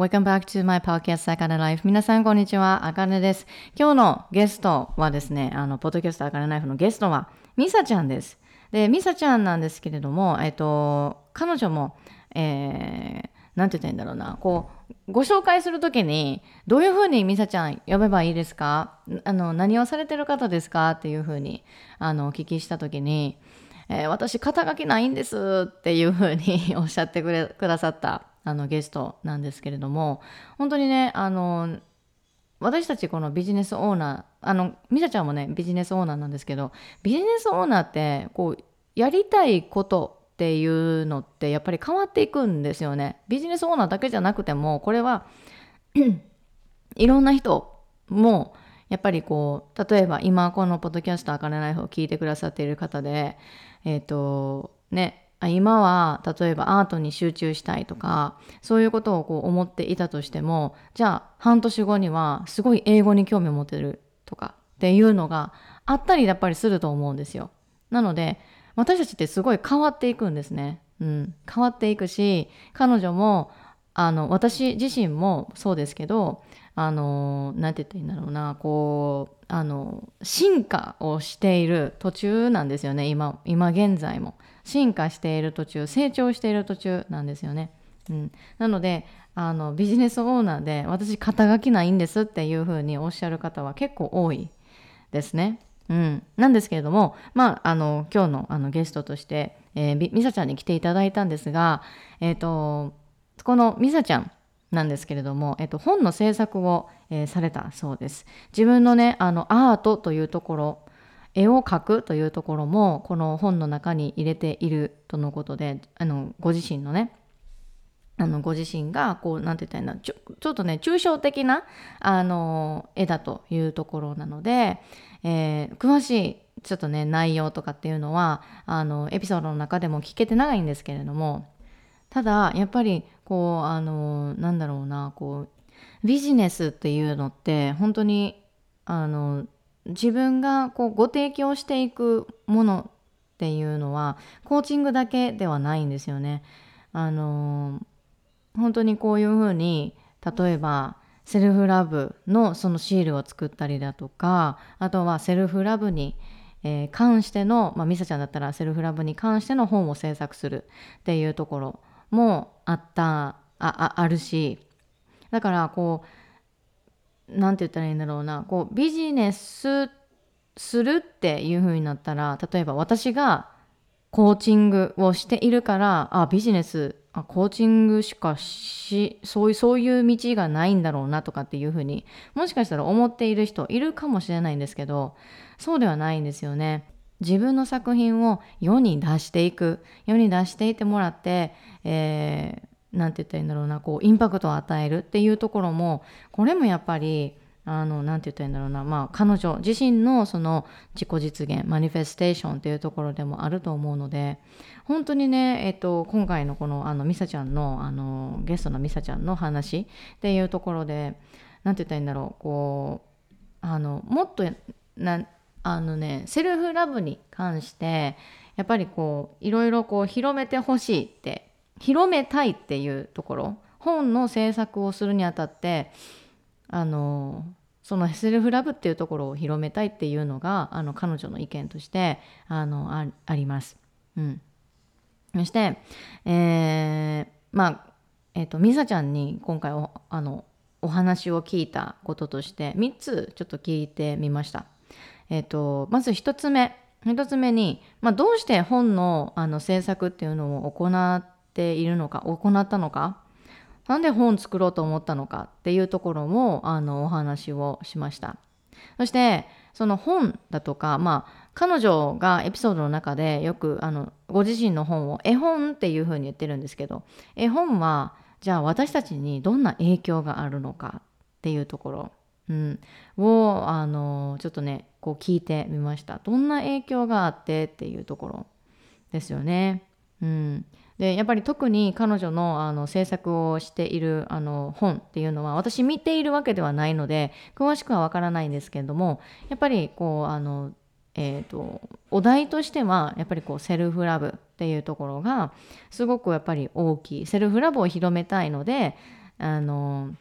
Welcome back to my podcast, Akane Life. 皆さん、こんにちは。あかねです。今日のゲストはですね、あの、ポッドキャストあかねライフのゲストは、ミサちゃんです。で、ミサちゃんなんですけれども、えっと、彼女も、えー、なんて言ったらいいんだろうな、こう、ご紹介するときに、どういうふうにミサちゃん呼べばいいですか？あの、何をされてる方ですか？っていうふうに、あの、お聞きしたときに、えー、私、肩書きないんですっていうふうに おっしゃってくれ、くださった、あの、ゲストなんですけれども、本当にね、あの、私たちこのビジネスオーナー、あの、ミサちゃんもね、ビジネスオーナーなんですけど、ビジネスオーナーって、こう、やりたいことっていうのってやっぱり変わっていくんですよね。ビジネスオーナーだけじゃなくてもこれは いろんな人もやっぱりこう例えば今このポッドキャスト「あかねナイフ」を聞いてくださっている方でえっ、ー、とね今は例えばアートに集中したいとかそういうことをこう思っていたとしてもじゃあ半年後にはすごい英語に興味を持てるとかっていうのがあったりやっぱりすると思うんですよ。なので私たちってすごい変わっていくんですね。うん、変わっていくし彼女もあの私自身もそうですけどあの何て言ったらいいんだろうなこうあの進化をしている途中なんですよね今今現在も進化している途中成長している途中なんですよね。うん、なのであのビジネスオーナーで私肩書きないんですっていうふうにおっしゃる方は結構多いですね。うん、なんですけれども、まあ、あの今日のあのゲストとして、えー、ミサちゃんに来ていただいたんですが、えーと、このミサちゃんなんですけれども、えーと、本の制作を、えー、されたそうです。自分のねあのアートというところ絵を描くというところもこの本の中に入れているとのことであのご自身のねあのご自身がこう何て言ったらいいんだちょちょっとね抽象的なあの絵だというところなので、えー、詳しいちょっとね内容とかっていうのはあのエピソードの中でも聞けてないんですけれどもただやっぱりこうあのなんだろうなこうビジネスっていうのって本当にあの自分がこうご提供していくものっていうのはコーチングだけではないんですよね。あの本当にこういうふうに例えばセルフラブのそのシールを作ったりだとかあとはセルフラブに、えー、関しての、まあ、ミサちゃんだったらセルフラブに関しての本を制作するっていうところもあったああるしだからこう何て言ったらいいんだろうなこうビジネスするっていう風になったら例えば私がコーチングをしているからあビジネスあコーチングしかしそういうそういう道がないんだろうなとかっていうふうにもしかしたら思っている人いるかもしれないんですけどそうではないんですよね。自分の作品を世に出していく。世に出していてもらって、えー、なんて言ったらいいんだろうな。こうインパクトを与えるっていうところもこれもやっぱりあの、なて言ったらいいんだろうな、まあ、彼女自身のその自己実現、マニフェステーションっていうところでもあると思うので、本当にね、えっと、今回のこの、あの、ミサちゃんの、あの、ゲストのミサちゃんの話っていうところで、なんて言ったらいいんだろう、こう、あの、もっと、な、あのね、セルフラブに関して、やっぱりこう、いろいろこう、広めてほしいって、広めたいっていうところ、本の制作をするにあたって、あのそのセルフラブっていうところを広めたいっていうのがあの彼女の意見としてあのあります。うん、そして、えー、まあえっ、ー、とミサちゃんに今回おあのお話を聞いたこととして3つちょっと聞いてみました。えっ、とまず1つ目1つ目に、まあ、どうして本のあの制作っていうのを行っているのか行ったのかなんで本作ろうと思ったのかっていうところもあのお話をしました。そしてその本だとかまあ彼女がエピソードの中でよくあのご自身の本を絵本っていうふうに言ってるんですけど絵本はじゃあ私たちにどんな影響があるのかっていうところ、うん、をあのちょっとねこう聞いてみました。どんな影響があってっていうところですよね。うん、でやっぱり特に彼女のあの制作をしているあの本っていうのは私見ているわけではないので詳しくはわからないんですけれどもやっぱりこうあのえーと、お題としてはやっぱりこうセルフラブっていうところがすごくやっぱり大きい。セルフラブを広めたいのであの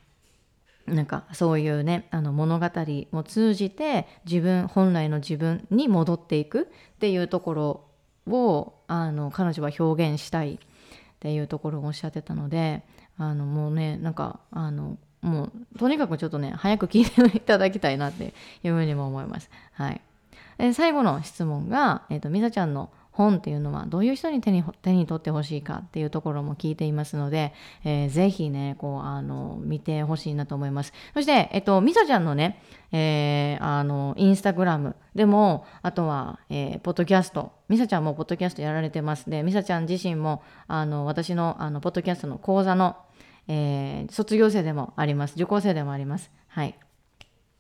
なんかそういうねあの物語も通じて自分本来の自分に戻っていくっていうところをあの彼女は表現したいっていうところをおっしゃってたのであのもうねなんかあのもうとにかくちょっとね早く聞いていただきたいなっていうふうにも思います。はい、最後の質問が、えーと、みさちゃんの本っていうのはどういう人に手に手に取ってほしいかっていうところも聞いていますので、えー、ぜひねこうあの見てほしいなと思いますそして、えっと、みさちゃんのね、えー、あのインスタグラムでもあとは、えー、ポッドキャストみさちゃんもポッドキャストやられてますでみさちゃん自身もあの私のあのポッドキャストの講座のえー、卒業生でもあります。受講生でもあります。はい。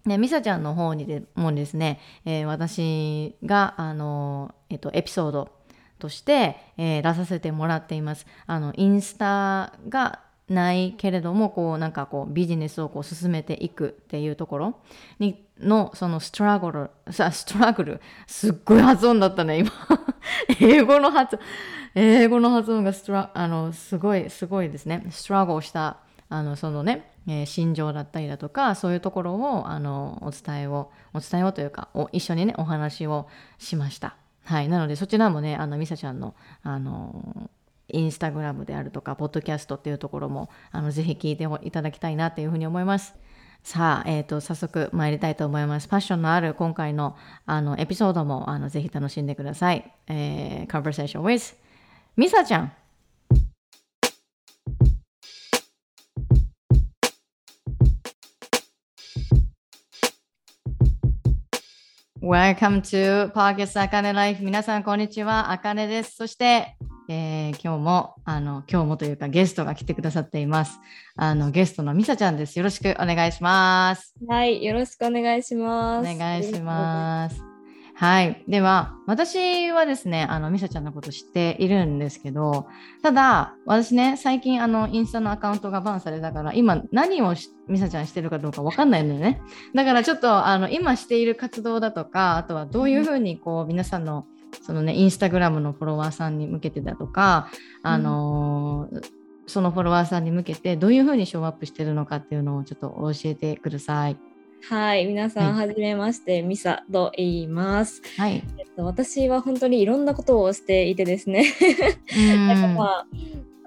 で、ミサちゃんの方にでもですね、えー、私が、あの、えっ、と、エピソードとして、えー、出させてもらっています。あの、インスタがないけれども、こう、なんかこう、ビジネスをこう進めていくっていうところに、の、そのストラグル、さ、ストラグル、すっごい発音だったね、今。英語の発音。英語の発音がストラあのすごいすごいですね。ストラゴしたあのそのね、えー、心情だったりだとかそういうところをあのお伝えをお伝えをというかお一緒にねお話をしました。はい、なのでそちらもねあのミサちゃんのあのインスタグラムであるとかポッドキャストっていうところもあのぜひ聞いていただきたいなっていうふうに思います。さあ、えーと、早速参りたいと思います。パッションのある今回のあのエピソードもあのぜひ楽しんでください。えー、Conversation with ミサちゃん。Welcome to Podcast あかね Life. 皆さんこんにちは。あかねです。そして、えー、今日もあの今日もというかゲストが来てくださっています。あのゲストのみさちゃんです。よろしくお願いします。はいよろしくお願いします。お願いしますはい。では、私はですね、あの、ミサちゃんのこと知っているんですけど、ただ、私ね、最近、あの、インスタのアカウントがバンされたから、今、何をミサちゃんしてるかどうかわかんないのよね。だから、ちょっと、あの、今している活動だとか、あとはどういうふうに、こう、皆さんの、そのね、インスタグラムのフォロワーさんに向けてだとか、あのー、そのフォロワーさんに向けて、どういうふうにショーアップしてるのかっていうのをちょっと教えてください。はい、皆さん、はじめまして、ミサと言います。はい、えっと、私は本当にいろんなことをしていてですね。なんかま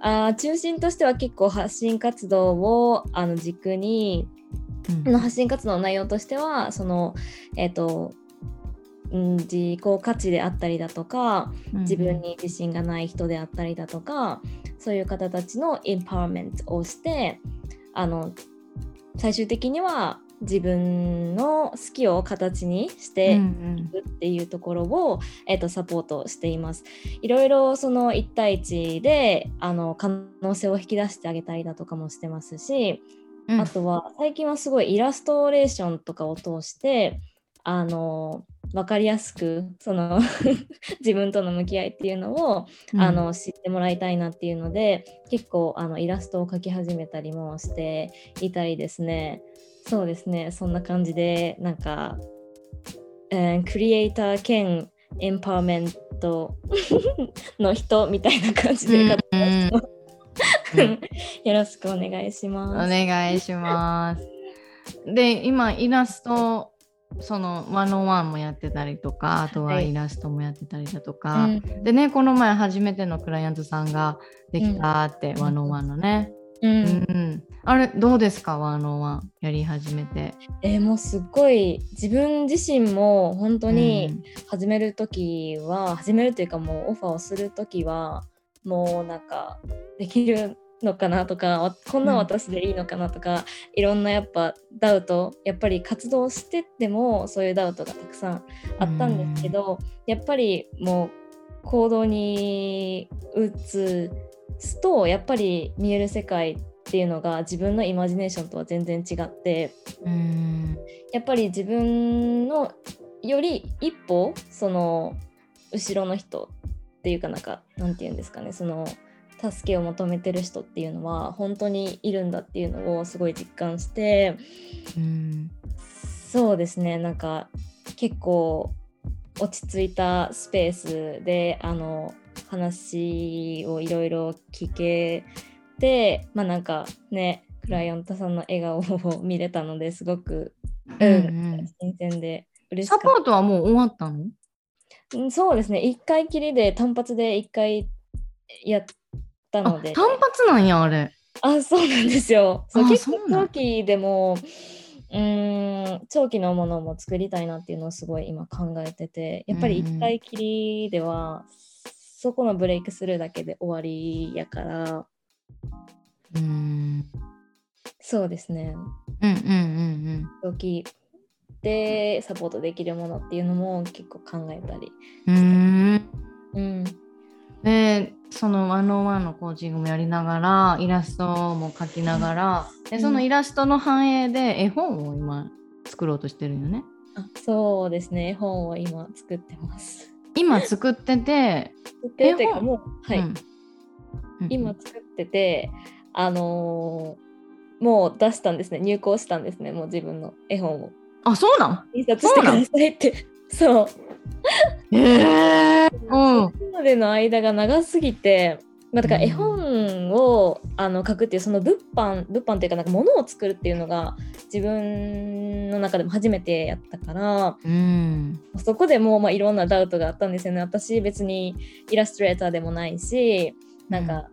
あ、あ中心としては結構発信活動をあの軸に、うん、の発信活動の内容としてはそのえっ、と自己価値であったりだとか自分に自信がない人であったりだとか、そういう方たちのエンパワーメントをしてあの最終的には自分の好きを形にしていくっていうところを、うんうん、えーと、サポートしています。いろいろその1対1であの可能性を引き出してあげたりだとかもしてますし、うん、あとは最近はすごいイラストレーションとかを通してあの分かりやすくその 自分との向き合いっていうのを、うん、あの知ってもらいたいなっていうので結構あのイラストを描き始めたりもしていたりですねそうですね。そんな感じでなんか、えー、クリエイター兼エンパワーメント の人みたいな感じで、うん、よろしくお願いします。お願いします。で今イラストそのワンオンワンもやってたりとかあとはイラストもやってたりだとか、はい、でねこの前初めてのクライアントさんができたって、ワンオンワンのね、うん、うん、あれどうですか？ワンオンワンやり始めて。えー、もうすっごい自分自身も本当に始める時は、うん、始めるというかもうオファーをする時はもうなんかできるのかなとかこんな私でいいのかなとか、うん、いろんなやっぱダウトやっぱり活動してってもそういうダウトがたくさんあったんですけど、うん、やっぱりもう行動に移すとやっぱり見える世界っていうのが自分のイマジネーションとは全然違ってうん。やっぱり自分のより一歩その後ろの人っていうかなんかなんて言うんですかねその助けを求めてる人っていうのは本当にいるんだっていうのをすごい実感してうん。そうですねなんか結構落ち着いたスペースであの話をいろいろ聞けてまあなんかねクライアントさんの笑顔を見れたのですごく、うん、うん、新鮮で嬉しかった。サポートはもう終わったの？そうですね、1回きりで単発で1回やったので。単発なんや、あれ。あ、そうなんですよ。そう結構長期でも、うん長期のものも作りたいなっていうのをすごい今考えててやっぱり1回きりでは、そこのブレイクスルーだけで終わりやからうんそうですね。うんうんうんうん。長期でサポートできるものっていうのも結構考えたりうん。うん、でそのワンオンワンのコーチングもやりながらイラストも描きながら、でそのイラストの反映で絵本を今作ろうとしてるよね。あそうですね絵本を今作ってます。今作ってて作っててかもうはい、うん、今作っててあのー、もう出したんですね。入稿したんですね。もう自分の絵本を。あそうなん？印刷してくださいって。そう。えー、うん。までの間が長すぎて、まあ、だから絵本を、あの書くっていうその物販物販っていうかなんか物を作るっていうのが自分の中でも初めてやったから、うん、そこでもうまあいろんなダウトがあったんですよね。私別にイラストレーターでもないしなんか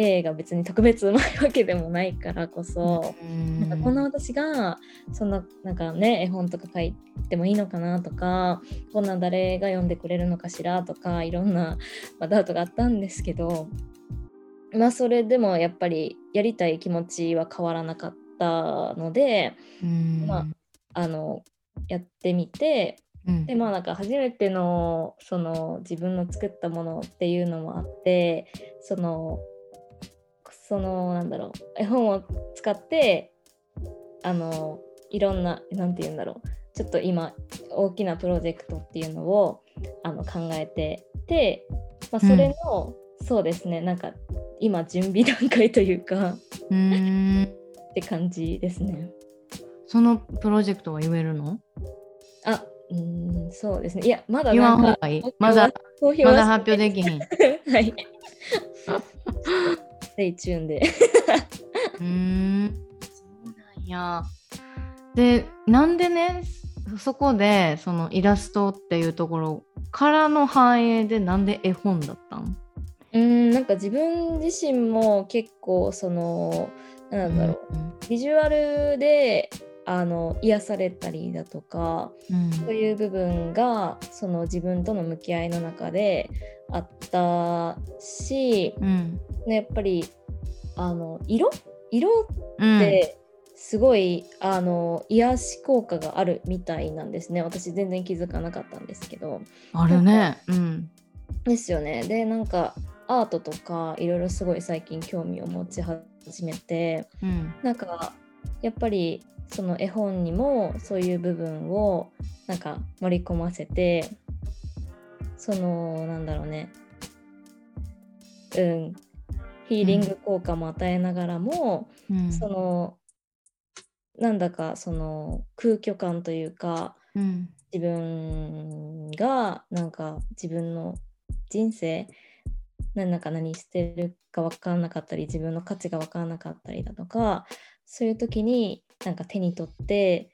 絵が別に特別うまいわけでもないからこそ、なんかこんな私がそんななんかね絵本とか書いてもいいのかなとかこんな誰が読んでくれるのかしらとかいろんな、まあ、ダウトがあったんですけどまあそれでもやっぱりやりたい気持ちは変わらなかったので、まああのやってみてでまあなんか初めてのその自分の作ったものっていうのもあってそのそのなんだろう絵本を使ってあのいろんな何て言うんだろうちょっと今大きなプロジェクトっていうのをあの考えてて、まあ、それの、うん、そうですね。なんか今準備段階というか。うん。って感じですね。そのプロジェクトは言えるの？あうんそうですね。いやまだ言わん方がいい。まだまだ発表できひん。はい。 stay tuned で。うん、そうなんや。で、なんでね、そこでそのイラストっていうところからの反映でなんで絵本だったん？うんなんか自分自身も結構そのなんだろう、うんビジュアルであの癒されたりだとか、うん、そういう部分がその自分との向き合いの中であったし、うん、やっぱりあの色？色ってすごい、うん、あの癒し効果があるみたいなんですね。私全然気づかなかったんですけど。あるね。うん。ですよね。でなんかアートとかいろいろすごい最近興味を持ち始めて、うん、なんかやっぱりその絵本にもそういう部分をなんか盛り込ませてそのなんだろうね。うん。ヒーリング効果も与えながらも、うん、そのなんだかその空虚感というか、うん、自分がなんか自分の人生何か何してるか分からなかったり自分の価値が分からなかったりだとかそういう時になんか手に取って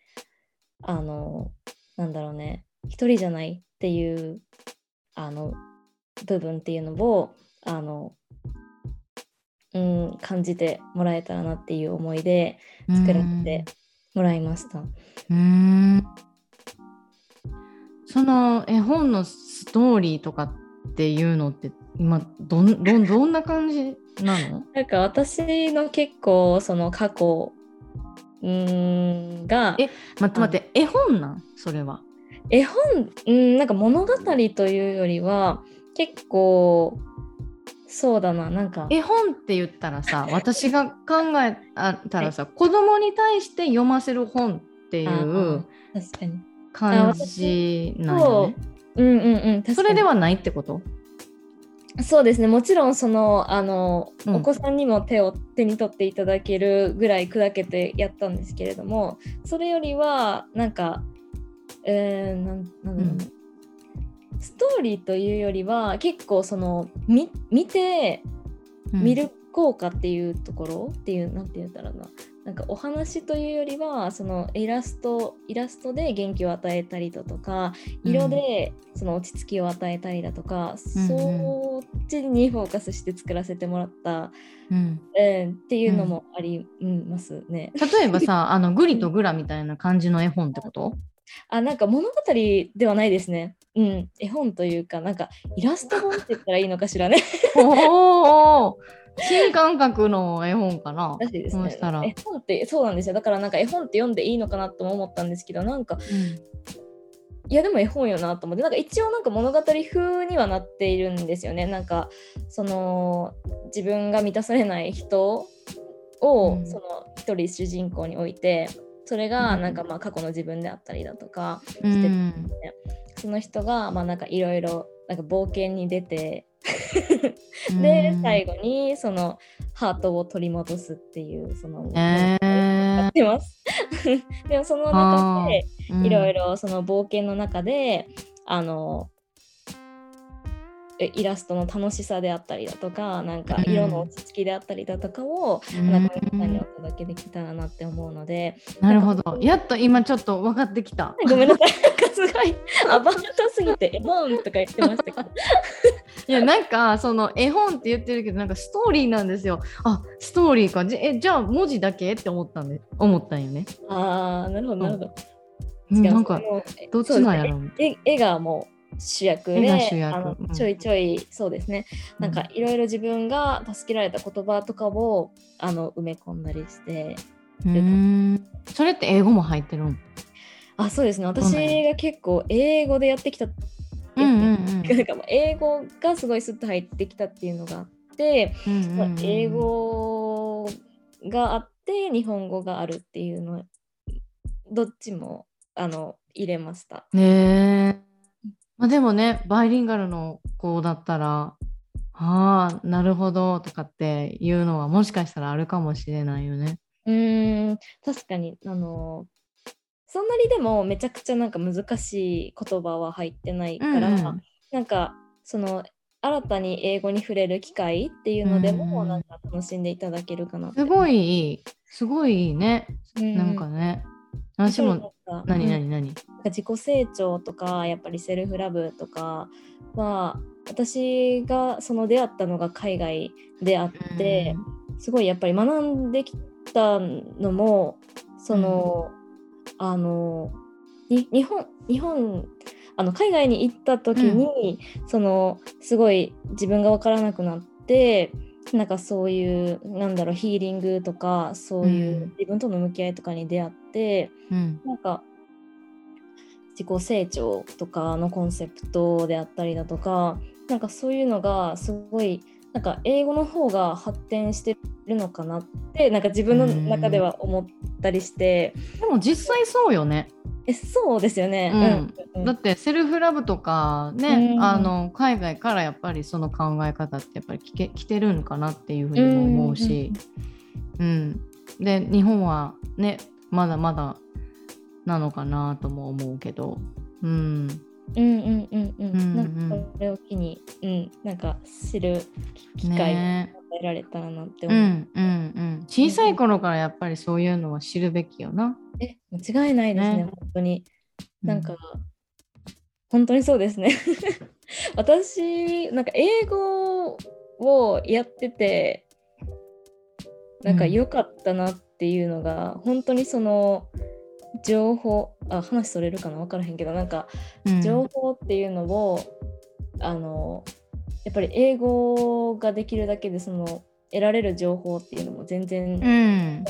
あのなんだろうね一人じゃないっていうあの部分っていうのをあのうん感じてもらえたらなっていう思いで作らせてもらいました。うんその絵本のストーリーとかっていうのって今どんどんどんな感じなの？なんか私の結構その過去んがえ待って待って絵本なん？それは。絵本うんなんか物語というよりは結構そうだななんか。絵本って言ったらさ 私が考えたらさ、はい、子供に対して読ませる本っていう感じなんよね。うんうんうん、それではないってこと？そうですね。もちろんそのあの、うん、お子さんにも手を手に取っていただけるぐらい砕けてやったんですけれどもそれよりはなんかえー、なんなんだろうストーリーというよりは結構その見見て見る効果っていうところ？っていうなんて言うんだろうな。なんかお話というよりはそのイラストイラストで元気を与えたりだとか色でその落ち着きを与えたりだとか、うん、そっちにフォーカスして作らせてもらった、うん、うん、っていうのもありますね。例えばさ あのグリとグラみたいな感じの絵本ってこと？あなんか物語ではないですね。うん、絵本というかなんかイラスト本って言ったらいいのかしらね。おお新感覚の絵本かな？らしいですね。絵本ってそうなんですよ。だからなんか絵本って読んでいいのかなとも思ったんですけど、なんか、うん、いやでも絵本よなと思って、なんか一応なんか物語風にはなっているんですよね。なんかその自分が満たされない人を、うん、その一人主人公に置いて、それがなんかまあ過去の自分であったりだとかして、ね、その人がまあなんかいろいろなんか冒険に出て で最後にそのハートを取り戻すっていうその、えー、やってます。でもその中でいろいろその冒険の中であのイラストの楽しさであったりだとかなんか色の落ち着きであったりだとかを、うん、なんか皆さんにお届けできたらなって思うのでなるほど。やっと今ちょっと分かってきた。ごめんなさい。すごい アバウトすぎて絵本とか言ってましたけどいやなんかその絵本って言ってるけどなんかストーリーなんですよ。あストーリーか。じえじゃあ文字だけって思ったんで思ったんよね。ああなるほどなるほど、うん、なんかどっちなんやろ。う絵がもう主役であのちょいちょいそうですね、なんかいろいろ自分が助けられた言葉とかをあの埋め込んだりして。それって英語も入ってるん？あそうですね。私が結構英語でやってきた、なんか英語がすごいスッと入ってきたっていうのがあって、うんうんうん、英語があって日本語があるっていうのどっちもあの入れました。ねまあ、でもねバイリンガルの子だったらああなるほどとかっていうのはもしかしたらあるかもしれないよね。うん確かにあのそんなにでもめちゃくちゃなんか難しい言葉は入ってないから、うんうん、なんかその新たに英語に触れる機会っていうのでもなんか楽しんでいただけるかなすごいいい。すごいいいね、うん、なんかね。私も何何何？自己成長とかやっぱりセルフラブとかは私がその出会ったのが海外であって、うん、すごいやっぱり学んできたのもその、うん、あの日本日本あの海外に行った時に、うん、そのすごい自分が分からなくなってなんかそういうなんだろうヒーリングとかそういう自分との向き合いとかに出会って、うん、なんか自己成長とかのコンセプトであったりだとかなんかそういうのがすごいなんか英語の方が発展してるのかなってなんか自分の中では思ったりして。でも実際そうよね。えそうですよね、うん、だってセルフラブとかね、あの海外からやっぱりその考え方ってやっぱり来け来てるんかなっていうふうにも思うし、うん、で日本はねまだまだなのかなとも思うけど、うん、うんうん。うんうん。なんかそれを機に、うん、なんか知る機会を与えられたらなって思う、ね、うんうんうん。小さい頃からやっぱりそういうのは知るべきよな。え、間違いないですね、ね本当に。なんか、うん、本当にそうですね。私、なんか英語をやってて、なんか良かったなっていうのが、うん、本当にその、情報あ話それるかな分からへんけどなんか情報っていうのを、うん、あのやっぱり英語ができるだけでその得られる情報っていうのも全然違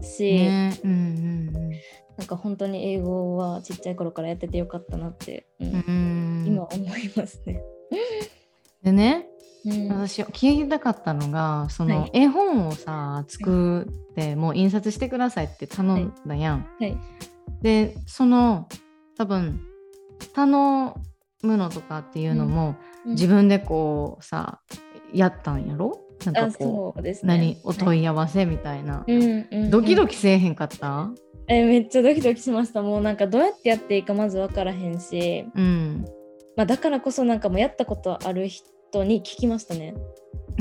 うし、ね。うんうんうん。なんか本当に英語はちっちゃい頃からやっててよかったなって、うん、うん、今思いますね。でねうん、私聞きたかったのがその絵本をさ、作ってもう印刷してくださいって頼んだやん。はい。はい、でその多分頼むのとかっていうのも、うん、自分でこうさやったんやろ？なんかこう、ね、何？お問い合わせみたいな、ドキドキせえへんかった？えめっちゃドキドキしました。もうなんかどうやってやっていいかまず分からへんし、うん。まあ、だからこそなんかもうやったことある人人に聞きましたね。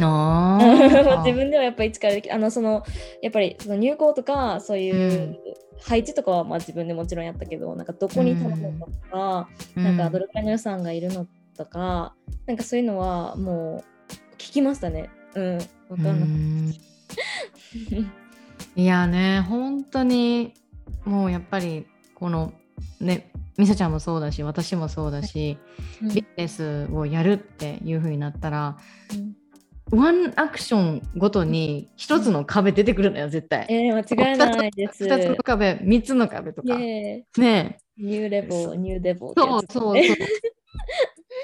あ 自分ではやっぱり一からあのそのやっぱりその入校とかそういう配置とかはまあ自分でもちろんやったけどなんかどこに頼むのとか、うん、なんかどれくらいの予算がいるのとかなんかそういうのはもう聞きましたね。うん分かんない。いやね本当にもうやっぱりこのねみさちゃんもそうだし私もそうだし、うん、ビジネスをやるっていう風になったら、うん、ワンアクションごとに一つの壁出てくるのよ絶対。えー、間違いないです。二つの壁三つの壁とか。ねニューレボニューデボ、そうそうそう。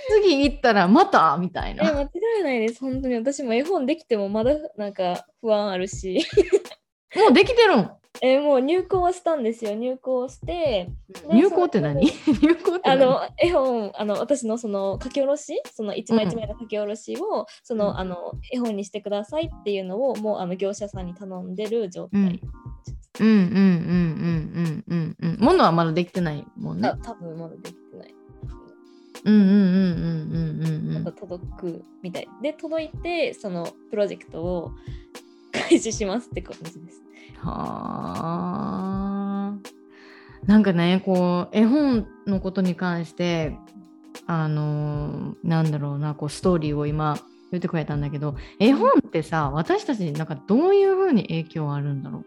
次行ったらまたみたいな。え間違いないです本当に私も絵本できてもまだなんか不安あるし。もうできてるんえー、もう入校したんですよ。入校して。入校って何？入校ってあの絵本あの私のその書き下ろし？その一枚一枚の書き下ろしを、うん、そのあの絵本にしてくださいっていうのをもうあの業者さんに頼んでる状態、うん、うんうんうんうんうんうんものはまだできてないもんね。多分まだできてない。うんうんうんうんうんうんうん、なんか届くみたい。で届いてそのプロジェクトを開始しますって感じです。はあ。なんかねこう絵本のことに関してあのー、なんだろうなこうストーリーを今言ってくれたんだけど絵本ってさ私たちになんかどういうふうに影響あるんだろ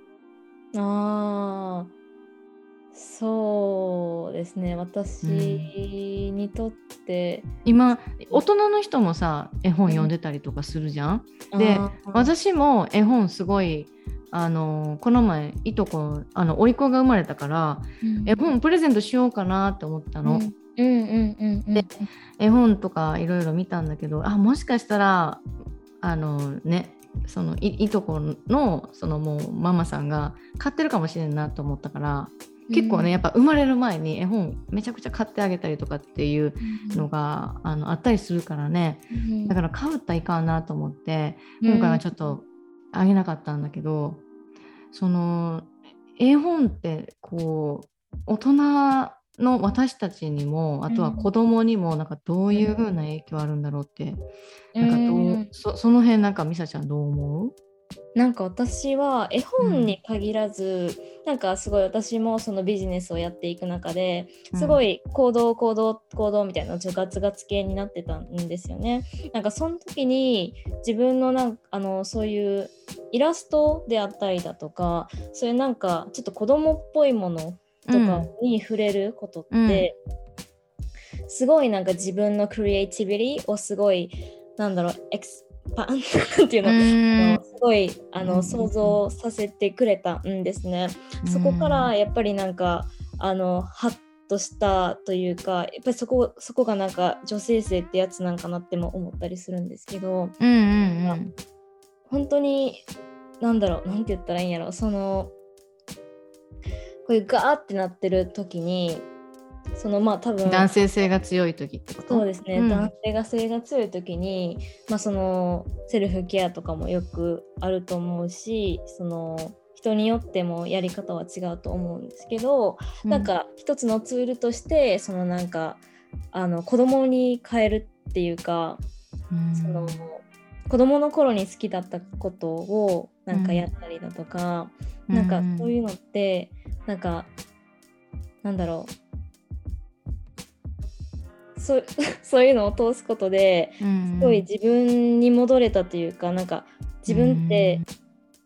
う？ああそうですね。私にとって、うん、今大人の人もさ絵本読んでたりとかするじゃん？うん、で私も絵本すごいあのこの前いとこあの甥っ子が生まれたから、うん、絵本プレゼントしようかなって思ったの。で絵本とかいろいろ見たんだけどあもしかしたらあのねそのいいとこのそのもうママさんが買ってるかもしれんなと思ったから結構ねやっぱ生まれる前に絵本めちゃくちゃ買ってあげたりとかっていうのが、うん、あのあったりするからね、うん、だから買うったらいかんなと思って今回はちょっとあげなかったんだけど、その絵本ってこう大人の私たちにもあとは子供にもなんかどういう風な影響あるんだろうって、うん、なんかどう、その辺なんかミサちゃんどう思う？なんか私は絵本に限らず、うん、なんかすごい私もそのビジネスをやっていく中ですごい行動行動行動みたいなガツガツ系になってたんですよね。なんかその時に自分のなんあのそういうイラストであったりだとかそういうなんかちょっと子供っぽいものとかに触れることって、うん、すごいなんか自分のクリエイティビティをすごいなんだろうエクスパンっていうのすごいあの想像させてくれたんですね。そこからやっぱりなんかあのハッとしたというかやっぱりそこそこがなんか女性性ってやつなんかなっても思ったりするんですけど、うんうんうん、本当になんだろうなんて言ったらいいんやろ。そのこういうガーってなってる時にそのまあ多分。男性性が強い時ってこと？そうですね、うん、男性が性が強い時に、まあ、そのセルフケアとかもよくあると思うしその人によってもやり方は違うと思うんですけど、うん、なんか一つのツールとしてそのなんかあの子供に変えるっていうか、うん、その子供の頃に好きだったことをなんかやったりだとか、うん、なんかそういうのってなんかなんだろうそ そういうのを通すことですごい自分に戻れたというかなんか自分って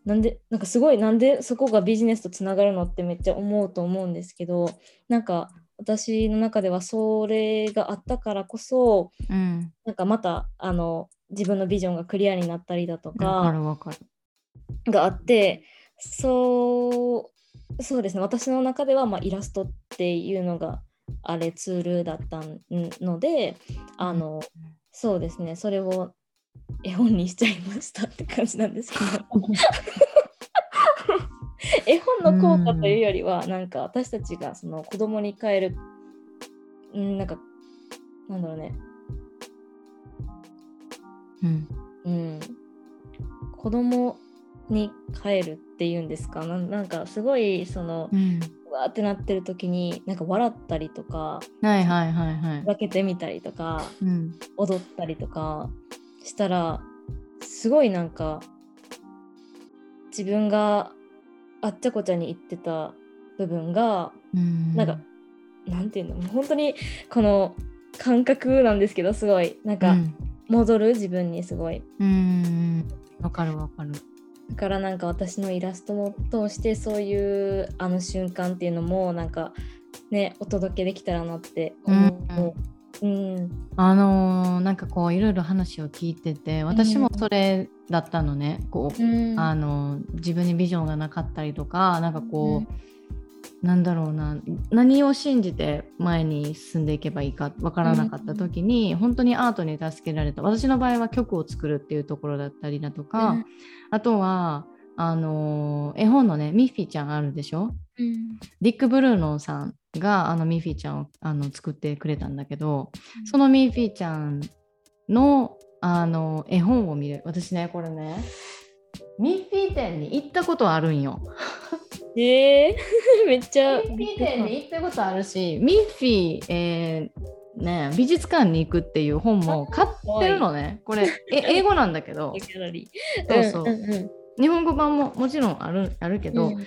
なんでなんかすごいなんでそこがビジネスとつながるのってめっちゃ思うと思うんですけどなんか私の中ではそれがあったからこそ、うん、なんかまたあの自分のビジョンがクリアになったりだとかがあってそうそうですね。私の中ではまあイラストっていうのがあれツールだったのであの、そうですねそれを絵本にしちゃいましたって感じなんですけど。絵本の効果というよりは、なんか私たちがその子供に変える、んなんかなんだろうね。うん、うん、子供に変えるっていうんですか？なんかすごいその、うん、うわーってなってる時になんか笑ったりとかはいはいはいはい。分けてみたりとか、うん。踊ったりとかしたらすごいなんか自分があっちゃこちゃに言ってた部分がうん。なんか、なんていうの？もう本当にこの感覚なんですけどすごい。なんかうん。戻る？自分にすごい。うん。わかるわかるだからなんか私のイラストを通してそういうあの瞬間っていうのもなんかねお届けできたらなって思う。うん、あのーなんかこういろいろ話を聞いてて私もそれだったのね、こう、うん。あの自分にビジョンがなかったりとかなんかこう、なんだろうな。何を信じて前に進んでいけばいいかわからなかった時に、本当にアートに助けられた。私の場合は曲を作るっていうところだったりだとか、うん。あとはあのー絵本のねミッフィーちゃんあるでしょ？うん。ディック・ブルーノンさんがあのミッフィーちゃんをあの作ってくれたんだけど、そのミッフィーちゃんのあの絵本を見る。私ねこれねミッフィー店に行ったことあるんよ。えー、めっちゃ。ミッフィー店に行ったことあるしミッフィー、えーね、美術館に行くっていう本も買ってるのね。これえ 英語なんだけど。ギャラリそうそう。ー。んん日本語版ももちろんあるあるけど、うん。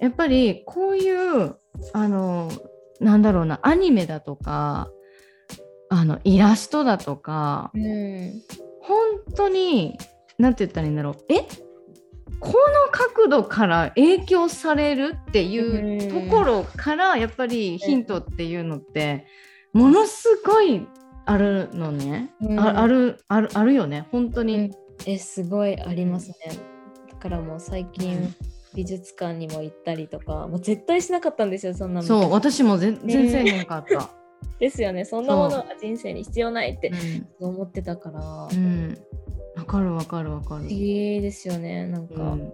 やっぱりこういうあのなんだろうなアニメだとかあのイラストだとかうん。本当に何て言ったらいいんだろう。え？この角度から影響されるっていうところからやっぱりヒントっていうのってものすごいあるのね、うん。ああるあるあるよね。本当に、うん。えすごいありますね。だからもう最近美術館にも行ったりとかもう絶対しなかったんですよそんなのそう私も全然せえへんかった、ですよね。そんなものは人生に必要ないってうん。思ってたから、不うん、わかるわかるわかる。思。議ですよねなんか、うん。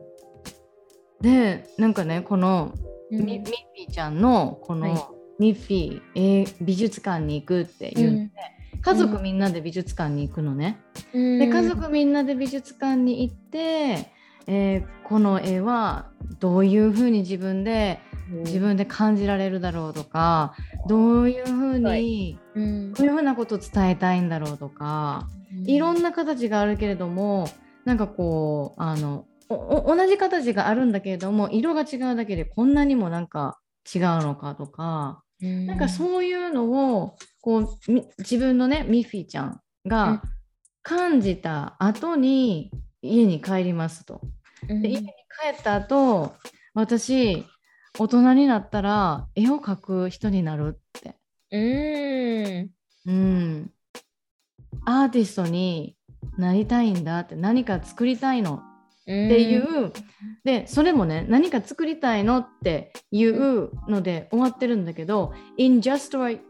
でなんかねこのうん。ミミッフィーちゃんのこの、はい。ミッフィー、えー美術館に行くっていうので、家族みんなで美術館に行くのね。うん。で家族みんなで美術館に行って、えーこの絵はどういうふうに自分で自分で感じられるだろうとかどういうふうに、はいうん。こういうふうなことを伝えたいんだろうとか、いろんな形があるけれどもなんかこうあの同じ形があるんだけれども色が違うだけでこんなにもなんか違うのかとか、うん。なんかそういうのをこうみ自分のねミッフィーちゃんうん。が感じた後に家に帰りますと。うん。で家に帰った後私大人になったら絵を描く人になるって。うん。うん、アーティストになりたいんだって何か作りたいの。っていう、でそれもね何か作りたいのっていうので終わってるんだけど in just, uh,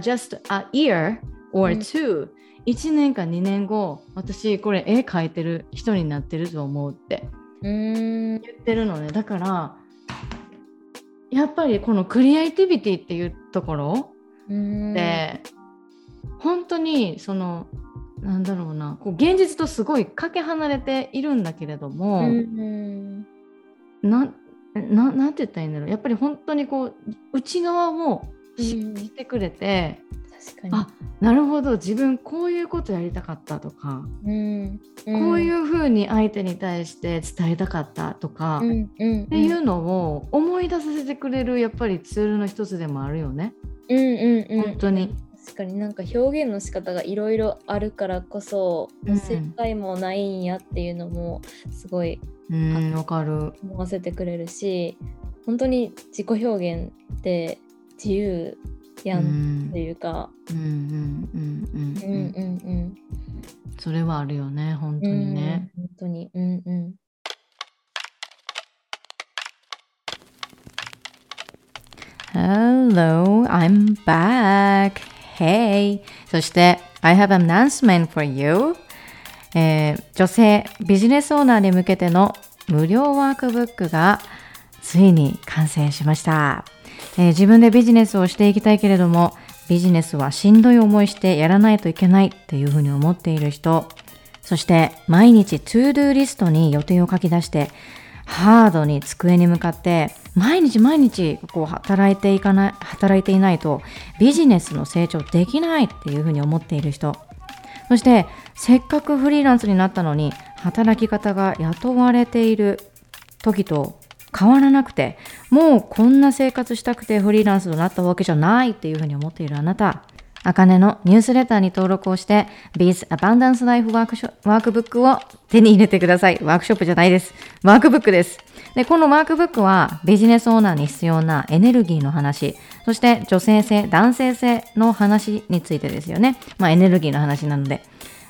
just a year or うん。two、1年か2年後私これ絵描いてる人になってると思うってうん。言ってるのね。だからやっぱりこのクリエイティビティっていうところうんで、本当にそのなんだろうなこう現実とすごいかけ離れているんだけれども、うん。なななんて言ったらいいんだろう。やっぱり本当にこう内側をしうん。してくれて、確かに。あなるほど。自分こういうことやりたかったとか、うん。こういううふうに相手に対して伝えたかったとか、んうんうん。っていうのを思い出させてくれるやっぱりツールの一つでもあるよね。うんうんうん。本当に。確かになんか表現の仕方がいろいろあるからこそ、うん。正解もないんやっていうのもすごいうんわかる。思わせてくれるし本当に自己表現って自由やんっていうか、うんうんうんうんうん、うんうんそれはあるよね本当うんにね。うん本当にうんうん Hello, I'm back. Hey. そして、I have an announcement for you. えー女性ビジネスオーナーに向けての無料ワークブックがついに完成しました、えー自分でビジネスをしていきたいけれども、ビジネスはしんどい思いしてやらないといけないっていうふうに思っている人、そして毎日 To Do リストに予定を書き出して、ハードに机に向かって毎日毎日こう働いていかない働いていないとビジネスの成長できないっていうふうに思っている人。そしてせっかくフリーランスになったのに働き方が雇われている時と変わらなくてもうこんな生活したくてフリーランスとなったわけじゃないっていうふうに思っているあなたあかねのニュースレターに登録をして Biz Abundance Life ワークワークブックを手に入れてください。ワークショップじゃないです。ワークブックです。で、このワークブックはビジネスオーナーに必要なエネルギーの話、そして女性性、男性性の話についてですよね。まあエネルギーの話なので。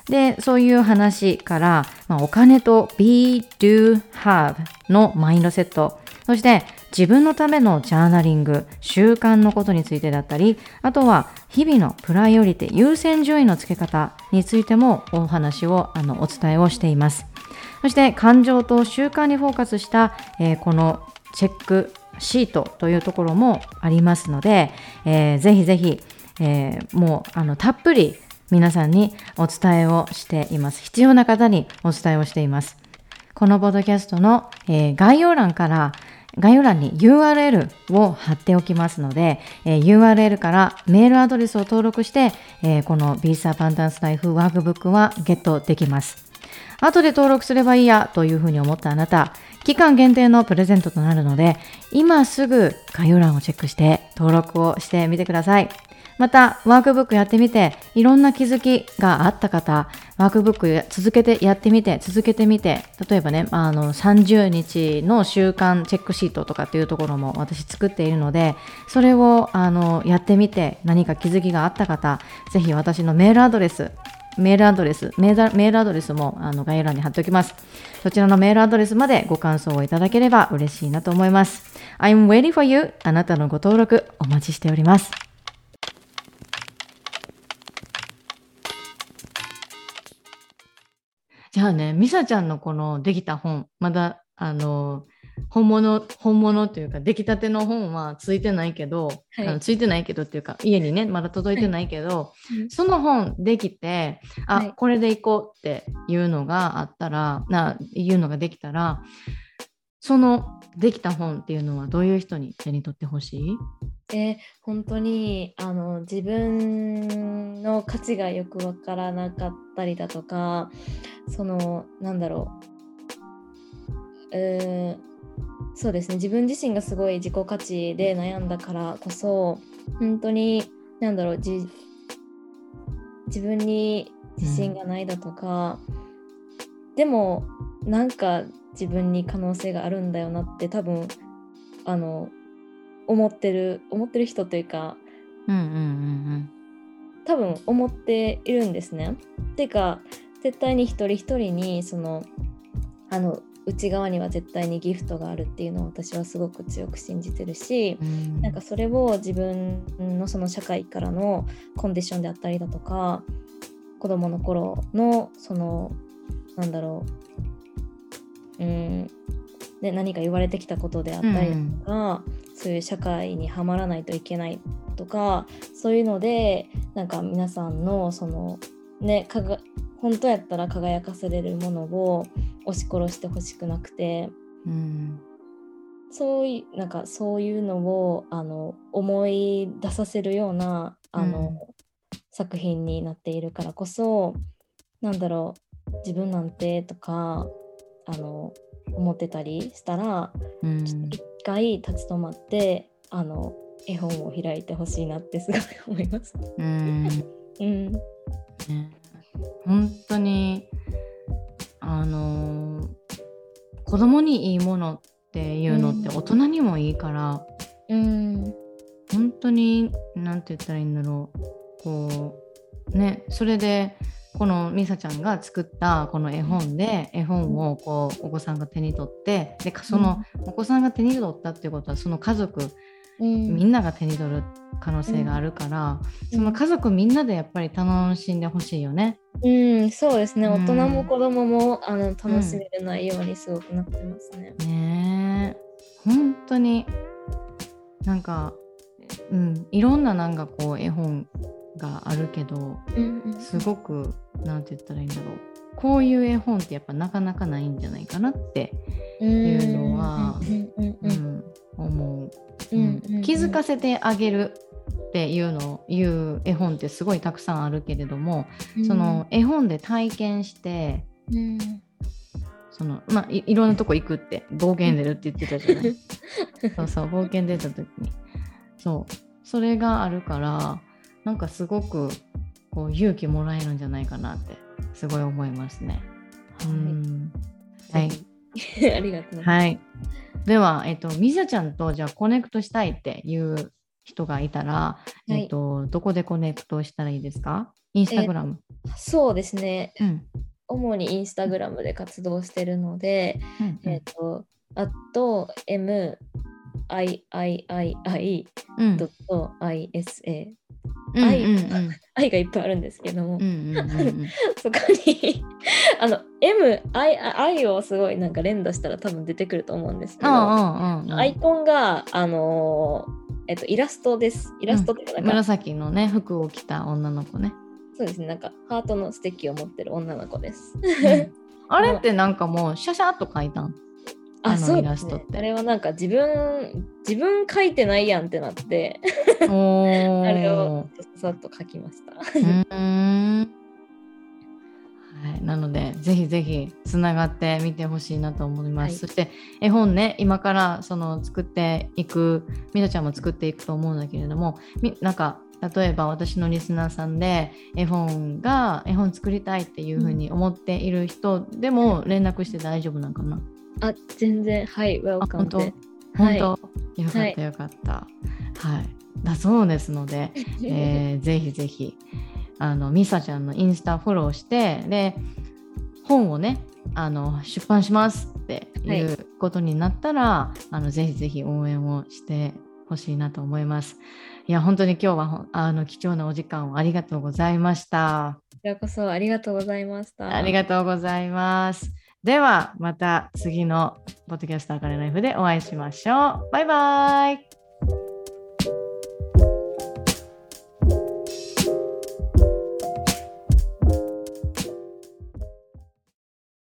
で、そういう話から、まあ、お金と be, do, have のマインドセット、そして自分のためのジャーナリング、習慣のことについてだったり、あとは日々のプライオリティ、優先順位の付け方についてもお話をあのお伝えをしています。そして感情と習慣にフォーカスした、えー、このチェックシートというところもありますので、えー、ぜひぜひ、えー、もうあのたっぷり皆さんにお伝えをしています。必要な方にお伝えをしています。このポッドキャストの、えー、概要欄から概要欄に URL を貼っておきますので、えー、URL からメールアドレスを登録して、えー、このビーサーパンダンスライフワークブックはゲットできます。後で登録すればいいやというふうに思ったあなた、期間限定のプレゼントとなるので、今すぐ概要欄をチェックして登録をしてみてください。また、ワークブックやってみて、いろんな気づきがあった方、ワークブック続けてやってみて、続けてみて、例えばね、あの、30日の習慣チェックシートとかっていうところも私作っているので、それを、あの、やってみて何か気づきがあった方、ぜひ私のメールアドレス、メールアドレス、メールアドレスもあの概要欄に貼っておきます。そちらのメールアドレスまでご感想をいただければ嬉しいなと思います。I'm waiting for you. あなたのご登録お待ちしております。じゃあね、ミサちゃんのこのできた本、まだあの本物本物というか出来たての本はついてないけど、はい、あのついてないけどっていうか家にねまだ届いてないけど、はい、その本できてあ、はい、これでいこうっていうのがあったらないうのができたらそのできた本っていうのはどういう人に手に取ってほしい？え本当にあの自分の価値がよくわからなかったりだとかそのなんだろう。えー、そうですね。自分自身がすごい自己価値で悩んだからこそ本当になんだろう自分に自信がないだとか、うん、でもなんか自分に可能性があるんだよなって多分あの思ってる思ってる人というか、うんうんうんうん、多分思っているんですね。っていうか絶対に一人一人にそのあの内側には絶対にギフトがあるっていうのを私はすごく強く信じてるし、うん、なんかそれを自分のその社会からのコンディションであったりだとか子供の頃のそのなんだろううん。で何か言われてきたことであったりとか、うん、そういう社会にはまらないといけないとかそういうのでなんか皆さんのそのねかが本当やったら輝かせれるものを押し殺してほしくなくて、うん、そういうなんかそういうのをあの思い出させるようなあの、うん、作品になっているからこそなんだろう自分なんてとかあの思ってたりしたら、うん、一回立ち止まってあの絵本を開いてほしいなってすごい 思います。うん、うん。ね、本当にあのー、子供にいいものっていうのって大人にもいいから、うん、本当に何て言ったらいいんだろう。こうねそれでこのみさちゃんが作ったこの絵本で絵本をこうお子さんが手に取ってでそのお子さんが手に取ったっていうことはその家族、うん、みんなが手に取る可能性があるから、うん、その家族みんなでやっぱり楽しんでほしいよね。うん、そうですね、大人も子供もあの楽しめる内容にすごくなってますね。ね本当になんか、うん、いろんななんかこう絵本があるけど、すごく何て言ったらいいんだろう。こういう絵本ってやっぱなかなかないんじゃないかなっていうのは、うん思う。うん。気づかせてあげるっていうのを言う絵本ってすごいたくさんあるけれども、うん、その絵本で体験して、うん、そのまあいいろんなとこ行くって冒険出るって言ってたじゃない。そうそう冒険出た時に。そう。それがあるからなんかすごくこう勇気もらえるんじゃないかなってすごい思いますね。はい、はいありがとう。はい。では、えっと、みさちゃんとじゃあコネクトしたいっていう人がいたら、はい、えっと、どこでコネクトしたらいいですか？インスタグラム、えー、そうですね。うん、主にインスタグラムで活動してるので、うんうん、えっ、と、あと、M、I, I, I, I, ドット ISA 愛,、うんうんうん、愛がいっぱいあるんですけども、うんうんうんうん、そこに あの M 愛愛をすごいなんか連打したら多分出てくると思うんですけど、アイコンがあのー、えっとイラストです。イラストっていうかなんか、紫のね服を着た女の子ね。そうですね。なんかハートのステッキを持ってる女の子です、うん、あれってなんかもうシャシャっと書いたん？あのイラストって、ね、あれはなんか自分自分書いてないやんってなって。あれをさっと書きました。はい、なのでぜひぜひつながってみてほしいなと思います、はい、そして絵本ね今からその作っていくみなちゃんも作っていくと思うんだけれどもみなんか例えば私のリスナーさんで絵本が絵本作りたいっていうふうに思っている人でも連絡して大丈夫なのかな、あ、全然、はい、ウェルカムで。本当、はい、よかったよかった。はい、だそうですので、えー、ぜひぜひあのミサちゃんのインスタフォローしてで本をねあの出版しますっていうことになったら、はい、あのぜひぜひ応援をしてほしいなと思います。いや本当に今日はあの貴重なお時間をありがとうございました。こちらこそありがとうございました。ありがとうございます。ではまた次のポッドキャスターからライフでお会いしましょう。バイバイ。